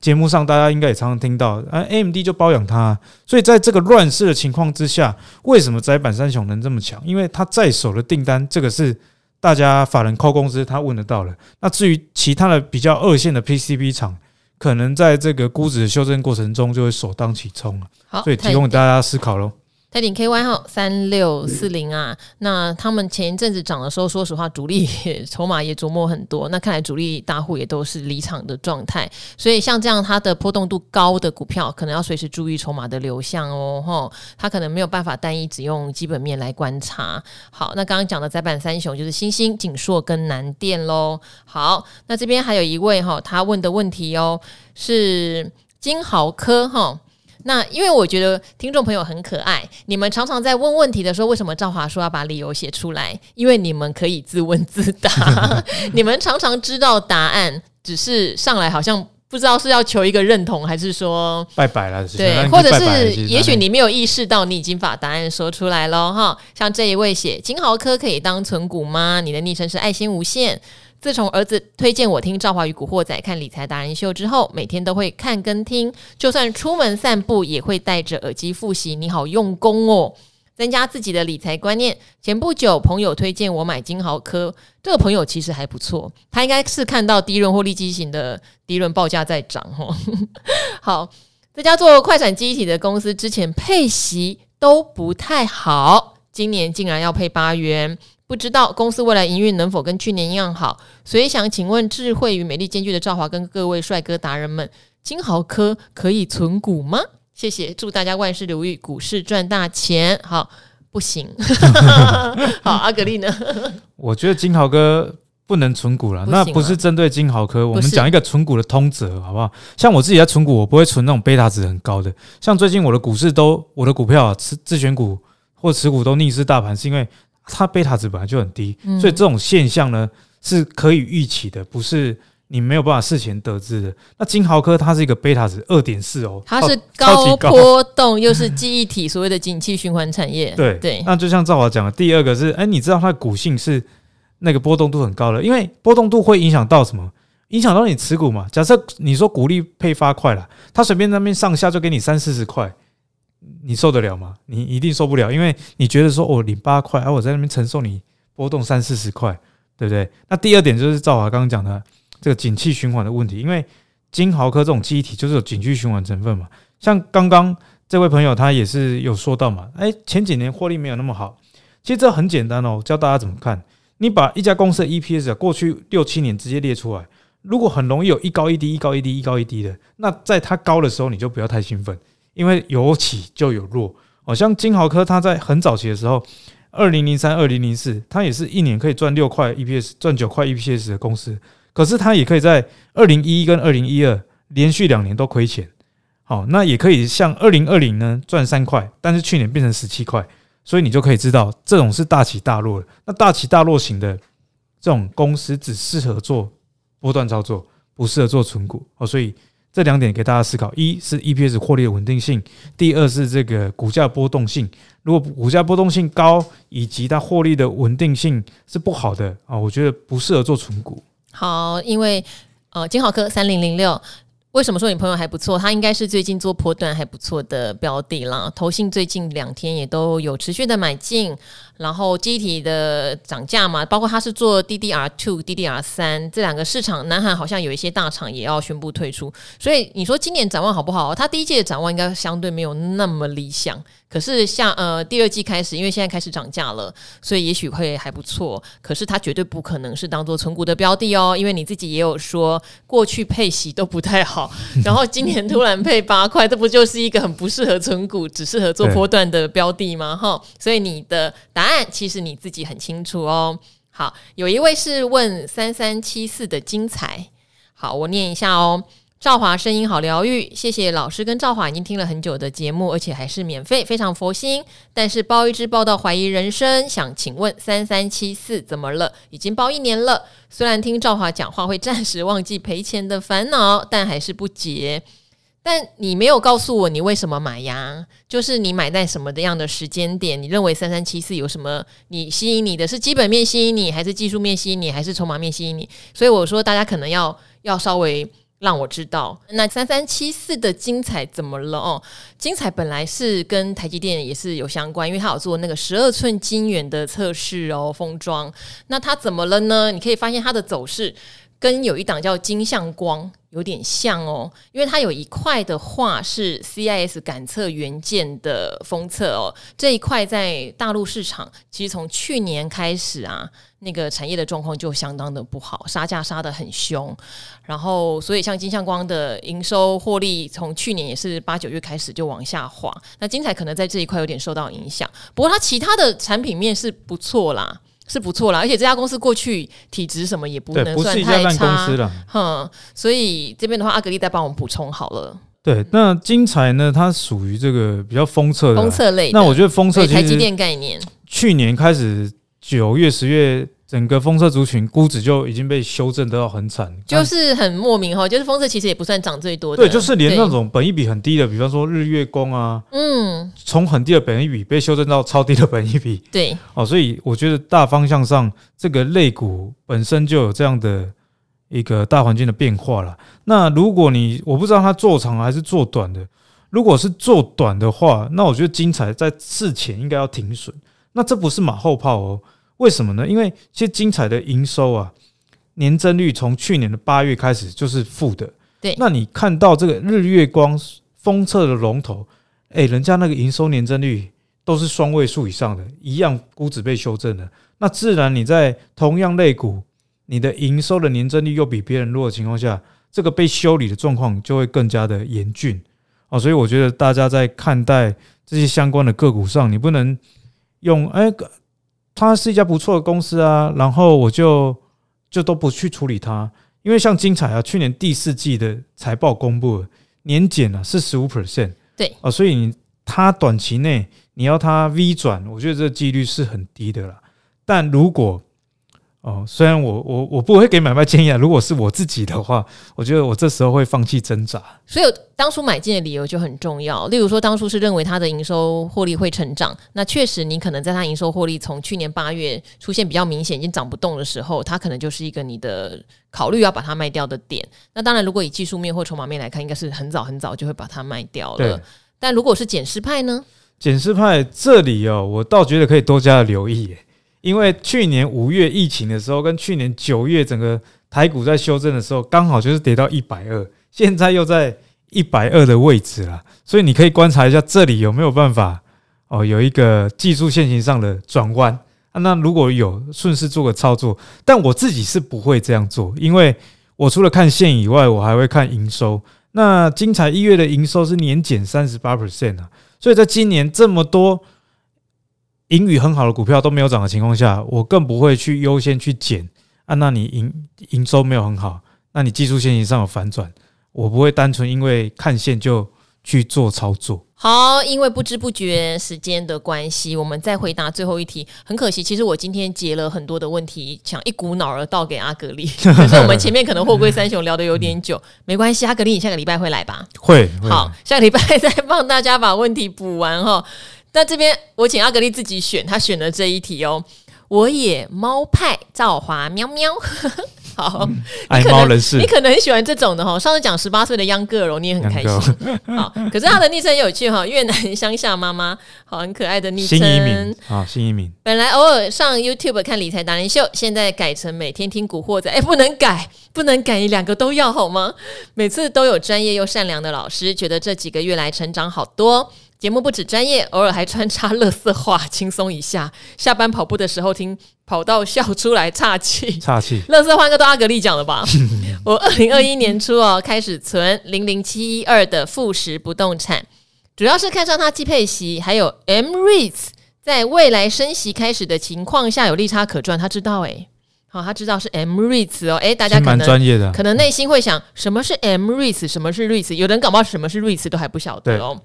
节目上大家应该也常常听到，啊，AMD 就包养它，所以在这个乱世的情况之下，为什么宅板三雄能这么强？因为它在手的订单，这个是大家法人 call 公司他问得到了。那至于其他的比较二线的 PCB 厂，可能在这个估值的修正过程中就会首当其冲了。好，所以提供给大家思考喽。泰鼎 KY 号三六四零啊，那他们前一阵子涨的时候，说实话，主力也筹码也琢磨很多。那看来主力大户也都是离场的状态，所以像这样它的波动度高的股票，可能要随时注意筹码的流向哦。吼，它可能没有办法单一只用基本面来观察。好，那刚刚讲的载板三雄就是欣兴、景硕跟南电喽。好，那这边还有一位哈，他问的问题哦，是金豪科哈。那因为我觉得听众朋友很可爱，你们常常在问问题的时候，为什么赵华说要把理由写出来？因为你们可以自问自答，你们常常知道答案，只是上来好像不知道是要求一个认同，还是说拜拜了？对，或者是也许你没有意识到你已经把答案说出来了哈。像这一位写金豪科可以当存股吗？你的昵称是爱心无限。自从儿子推荐我听《赵华与古惑仔》看理财达人秀之后，每天都会看跟听，就算出门散步也会戴着耳机复习。你好用功哦，增加自己的理财观念。前不久朋友推荐我买金豪科，这个朋友其实还不错，他应该是看到低润或利基型的低润报价在涨哦。好，这家做快闪记忆体的公司之前配息都不太好，今年竟然要配八元。不知道公司未来营运能否跟去年一样好，所以想请问智慧与美丽兼具的赵华跟各位帅哥达人们，金豪科可以存股吗？谢谢，祝大家万事如意，股市赚大钱。好，不行。好，阿格力呢？我觉得金豪哥不能存股了，那不是针对金豪科，我们讲一个存股的通则，好不好？像我自己在存股，我不会存那种贝塔值很高的。像最近我的股市都，我的股票啊，持自选股或持股都逆势大盘，是因为。它贝塔值本来就很低，所以这种现象呢是可以预期的，不是你没有办法事前得知的。那金豪科它是一个贝塔值二点四哦，它是高波动又是记忆体，所谓的景气循环产业。对对，那就像赵华讲的，第二个是，哎，你知道它的股性是那个波动度很高的，因为波动度会影响到什么？影响到你持股嘛。假设你说股利配发快了，它随便那边上下就给你三四十块。你受得了吗？你一定受不了，因为你觉得说哦，领八块，而、我在那边承受你波动三四十块，对不对？那第二点就是赵华刚刚讲的这个景气循环的问题，因为金豪科这种记忆体就是有景气循环成分嘛。像刚刚这位朋友他也是有说到嘛，哎，前几年获利没有那么好，其实这很简单哦，教大家怎么看。你把一家公司的 EPS 过去六七年直接列出来，如果很容易有一高一低，一高一低，一高一低的，那在它高的时候你就不要太兴奋。因为有起就有落，好像金豪科，它在很早期的时候，二零零三、二零零四，它也是一年可以赚六块 EPS、赚九块 EPS 的公司，可是它也可以在二零一一跟二零一二连续两年都亏钱。好，那也可以像二零二零呢赚三块，但是去年变成十七块，所以你就可以知道这种是大起大落的。那大起大落型的这种公司只适合做波段操作，不适合做存股哦，所以。这两点给大家思考：一是 EPS 获利的稳定性，第二是这个股价波动性。如果股价波动性高，以及它获利的稳定性是不好的啊，我觉得不适合做存股。好，因为呃，金浩科三零零六。为什么说你朋友还不错？他应该是最近做波段还不错的标的啦。投信最近两天也都有持续的买进，然后机体的涨价嘛，包括它是做 DDR two、DDR 三这两个市场，南韩好像有一些大厂也要宣布退出。所以你说今年展望好不好？它第一季的展望应该相对没有那么理想。可是像呃第二季开始，因为现在开始涨价了，所以也许会还不错。可是它绝对不可能是当做存股的标的哦，因为你自己也有说过去配息都不太好，然后今年突然配八块，这不就是一个很不适合存股，只适合做波段的标的吗？哈，所以你的答案其实你自己很清楚哦。好，有一位是问三三七四的精彩，好，我念一下哦。赵华声音好疗愈，谢谢老师跟赵华已经听了很久的节目，而且还是免费，非常佛心。但是包一支包到怀疑人生，想请问三三七四怎么了？已经包一年了，虽然听赵华讲话会暂时忘记赔钱的烦恼，但还是不解。但你没有告诉我你为什么买呀？就是你买在什么的样的时间点？你认为三三七四有什么你吸引你的是基本面吸引你，还是技术面吸引你，还是筹码面吸引你？所以我说大家可能要要稍微。让我知道，那三三七四的精彩怎么了哦？精彩本来是跟台积电也是有相关，因为它有做那个十二寸晶圆的测试哦，封装。那它怎么了呢？你可以发现它的走势跟有一档叫金相光有点像哦，因为它有一块的话是 CIS 感测元件的封测哦，这一块在大陆市场其实从去年开始啊。那个产业的状况就相当的不好，杀价杀得很凶，然后所以像金相光的营收获利，从去年也是八九月开始就往下滑。那精彩可能在这一块有点受到影响，不过它其他的产品面是不错啦，是不错啦，而且这家公司过去体质什么也不能算太差，哼，所以这边的话，阿格力再帮我们补充好了。对，那精彩呢？它属于这个比较封测的，封测类。那我觉得封测台积电概念，去年开始。九月、十月，整个封测族群估值就已经被修正得到很惨，就是很莫名哈。就是封测其实也不算涨最多的，对，就是连那种本益比很低的，比方说日月光啊，嗯，从很低的本益比被修正到超低的本益比，对，哦，所以我觉得大方向上，这个类股本身就有这样的一个大环境的变化了。那如果你我不知道它做长还是做短的，如果是做短的话，那我觉得精彩在事前应该要停损。那这不是马后炮哦？为什么呢？因为其实精彩的营收啊，年增率从去年的八月开始就是负的。对，那你看到这个日月光封测的龙头，哎，人家那个营收年增率都是双位数以上的，一样估值被修正了。那自然你在同样类股，你的营收的年增率又比别人弱的情况下，这个被修理的状况就会更加的严峻哦。所以我觉得大家在看待这些相关的个股上，你不能用哎，它是一家不错的公司啊，然后我就就都不去处理它，因为像精彩啊，去年第四季的财报公布了，年减啊是十五。percent，对。哦，所以你它短期内你要它 V 转，我觉得这个几率是很低的啦。但如果哦，虽然我我我不会给买卖建议啊，如果是我自己的话，我觉得我这时候会放弃挣扎。所以当初买进的理由就很重要。例如说，当初是认为它的营收获利会成长，那确实你可能在它营收获利从去年八月出现比较明显已经涨不动的时候，它可能就是一个你的考虑要把它卖掉的点。那当然，如果以技术面或筹码面来看，应该是很早很早就会把它卖掉了。但如果是减失派呢？减失派这里哦，我倒觉得可以多加的留意耶。因为去年五月疫情的时候，跟去年九月整个台股在修正的时候，刚好就是跌到一百二，现在又在一百二的位置了，所以你可以观察一下这里有没有办法哦，有一个技术线型上的转弯啊。那如果有，顺势做个操作，但我自己是不会这样做，因为我除了看线以外，我还会看营收。那精彩一月的营收是年减三十八 percent 啊，所以在今年这么多。盈余很好的股票都没有涨的情况下，我更不会去优先去减啊。那你营营收没有很好，那你技术线型上有反转，我不会单纯因为看线就去做操作。好，因为不知不觉时间的关系，我们再回答最后一题。很可惜，其实我今天截了很多的问题，想一股脑儿倒给阿格力。可是我们前面可能货柜三雄聊得有点久，没关系，阿格力，你下个礼拜会来吧？会。好，下个礼拜再帮大家把问题补完哈。那这边我请阿格力自己选，他选了这一题哦。我也猫派赵华喵喵，好，爱猫人士，你可能很喜欢这种的哈。上次讲十八岁的秧歌儿，你也很开心。好，可是他的昵称很有趣哈，越南乡下妈妈，好，很可爱的昵称。新移民啊，新移民。本来偶尔上 YouTube 看理财达人秀，现在改成每天听古惑仔。哎，不能改，不能改，你两个都要好吗？每次都有专业又善良的老师，觉得这几个月来成长好多。节目不止专业，偶尔还穿插乐色话，轻松一下。下班跑步的时候听，跑到笑出来，岔气。岔气。乐色话应该都阿格力讲了吧？我二零二一年初哦，开始存零零七一二的富时不动产，主要是看上它季配息，还有 M-REITs 在未来升息开始的情况下有利差可赚。他知道诶、欸，好，他知道是 M-REITs 哦。诶，大家可能蛮专业的，可能内心会想，什么是 M-REITs？什么是 REITs？有人搞不好什么是 REITs 都还不晓得哦。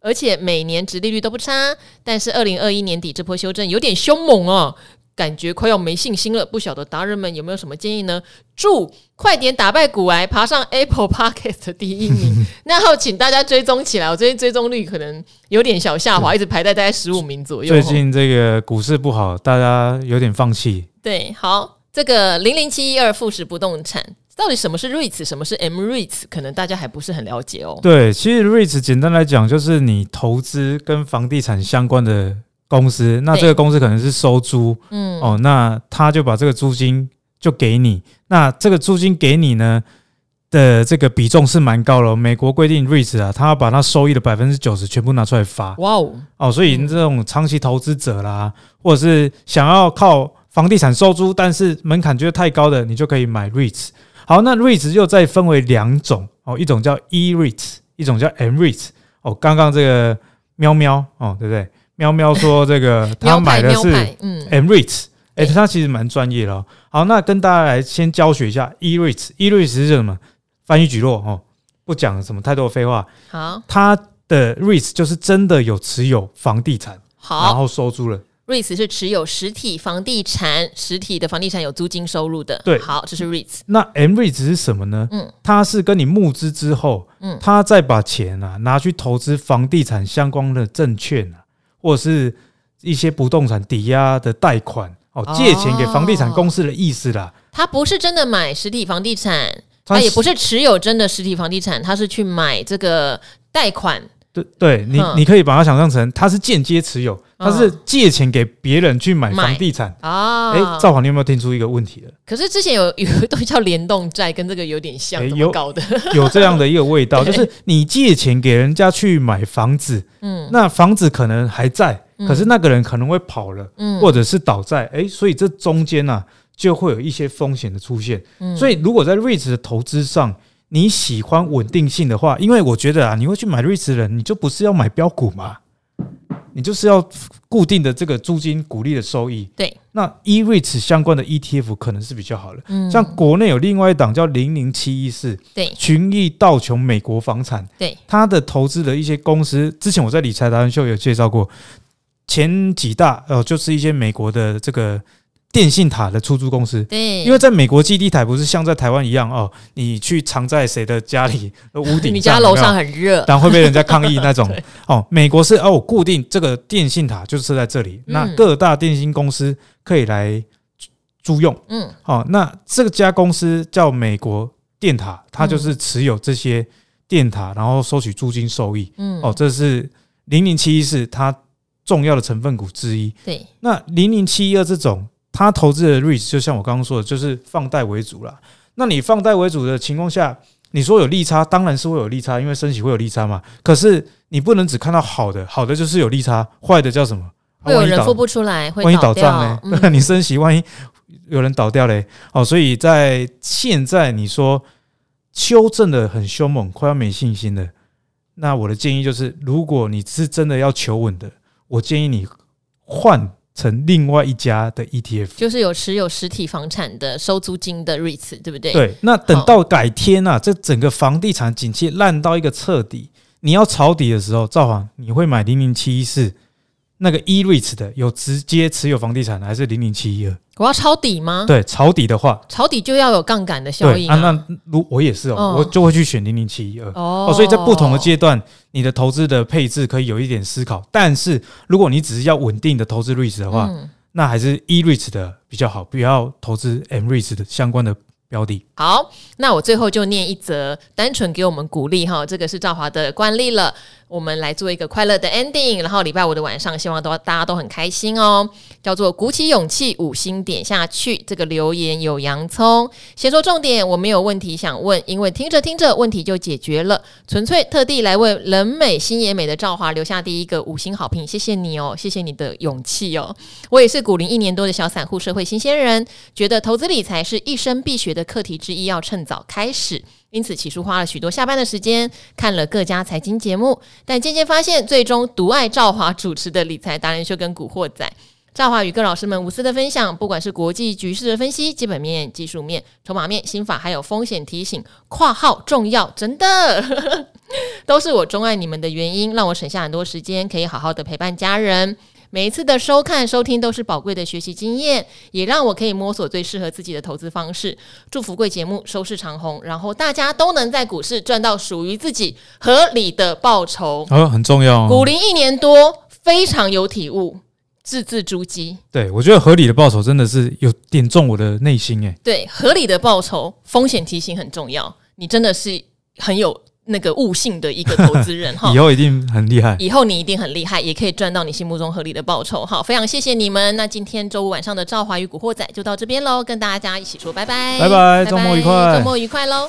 而且每年殖利率都不差，但是二零二一年底这波修正有点凶猛哦，感觉快要没信心了。不晓得达人们有没有什么建议呢？祝快点打败股癌，爬上 Apple Podcast 的第一名。然后请大家追踪起来，我最近追踪率可能有点小下滑，一直排在大概十五名左右。最近这个股市不好，大家有点放弃。对，好，这个零零七一二富时不动产。到底什么是 REITs，什么是 M-REITs？可能大家还不是很了解哦。对，其实 REITs 简单来讲就是你投资跟房地产相关的公司，那这个公司可能是收租，嗯，哦，那他就把这个租金就给你，那这个租金给你呢的这个比重是蛮高的。美国规定 REITs 啊，他要把他收益的百分之九十全部拿出来发。哇哦，哦，所以这种长期投资者啦，或者是想要靠房地产收租，但是门槛觉得太高的，你就可以买 REITs。好，那 REITs 又再分为两种哦，一种叫 E-REITs，一种叫 M-REITs。哦，刚刚这个喵喵哦，对不对？喵喵说这个 他买的是 M-REITs，哎，他其实蛮专业的哦。好，那跟大家来先教学一下 E-REITs。E-REITs 是什么？翻译举落哦，不讲什么太多的废话。好，它的 REITs 就是真的有持有房地产，好，然后收租了。REITs 是持有实体房地产，实体的房地产有租金收入的。对，好，这是 REITs。那 M-REITs 是什么呢？嗯，它是跟你募资之后，嗯，他再把钱啊拿去投资房地产相关的证券啊，或者是一些不动产抵押的贷款哦，借钱给房地产公司的意思啦。他不是真的买实体房地产，它也不是持有真的实体房地产，它是去买这个贷款。对，对你，你可以把它想象成他是间接持有。他是借钱给别人去买房地产。啊？哎，赵华，你有没有听出一个问题了？可是之前有有一东西叫联动债，跟这个有点像，有搞的？有这样的一个味道，就是你借钱给人家去买房子，嗯，那房子可能还在，可是那个人可能会跑了，嗯。或者是倒债，哎，所以这中间呢、啊、就会有一些风险的出现。嗯。所以如果在 REITs 的投资上，你喜欢稳定性的话，因为我觉得啊，你会去买 REITs 你就不是要买标股嘛，你就是要固定的这个租金股利的收益。对，那 E-REITs 相关的 ETF 可能是比较好的。嗯。像国内有另外一档叫零零七一四，对。群益道琼美国房产，对，它的投资的一些公司，之前我在理财达人秀有介绍过，前几大呃就是一些美国的这个电信塔的出租公司。对，因为在美国基地台不是像在台湾一样哦，你去藏在谁的家里的 屋顶，你家楼上很热，然后会被人家抗议那种 哦。美国是哦，我固定这个电信塔就是设在这里，那各大电信公司可以来租用。嗯，哦，那这家公司叫美国电塔，它就是持有这些电塔，然后收取租金收益。嗯，哦，这是零零七一四它重要的成分股之一。对，那零零七一二这种，它投资的 risk 就像我刚刚说的，就是放贷为主啦。那你放贷为主的情况下，你说有利差，当然是会有利差，因为升息会有利差嘛。可是你不能只看到好的，好的就是有利差，坏的叫什么？会有人付不出来，会万一倒掉账呢？嗯对，你升息，万一有人倒掉嘞？哦，所以在现在你说修正的很凶猛，快要没信心了。那我的建议就是，如果你是真的要求稳的，我建议你换成另外一家的 ETF。就是有持有实体房产的收租金的 REITs，对不对？对，那等到改天啊，这整个房地产景气烂到一个彻底，你要抄底的时候，赵华，你会买零零七一四那个 E-REITs 的，有直接持有房地产的，还是零零七一二？我要抄底吗？对，抄底的话，抄底就要有杠杆的效应对啊。那如我也是哦，嗯我就会去选零零七一二哦哦。所以在不同的阶段，你的投资的配置可以有一点思考。但是如果你只是要稳定的投资 REITs 的话，嗯那还是 E-REITs 的比较好，不要投资 M-REITs 的相关的标的。好，那我最后就念一则，单纯给我们鼓励哈，这个是赵华的惯例了。我们来做一个快乐的 ending，然后礼拜五的晚上，希望都大家都很开心哦。叫做鼓起勇气，五星点下去。这个留言有洋葱，先说重点，我没有问题想问，因为听着听着问题就解决了，纯粹特地来为人美心也美的赵华留下第一个五星好评，谢谢你哦，谢谢你的勇气哦。我也是股龄一年多的小散户社会新鲜人，觉得投资理财是一生必学的课题之一，要趁早开始。因此，起初花了许多下班的时间看了各家财经节目，但渐渐发现，最终独爱赵华主持的理财达人秀跟古惑仔。赵华与各老师们无私的分享，不管是国际局势的分析、基本面、技术面、筹码面、心法，还有风险提醒（括号重要，真的），都是我钟爱你们的原因，让我省下很多时间，可以好好的陪伴家人。每一次的收看收听都是宝贵的学习经验，也让我可以摸索最适合自己的投资方式。祝福贵节目收视长虹，然后大家都能在股市赚到属于自己合理的报酬。哦，很重要哦。股龄一年多，非常有体悟，字字珠玑。对，我觉得合理的报酬真的是有点中我的内心诶。对，合理的报酬，风险提醒很重要。你真的是很有。那个悟性的一个投资人 哈，以后一定很厉害。以后你一定很厉害，也可以赚到你心目中合理的报酬。好，非常谢谢你们。那今天周五晚上的赵华与古惑仔就到这边喽，跟大家一起说拜拜，拜拜，周末愉快，周末愉快喽。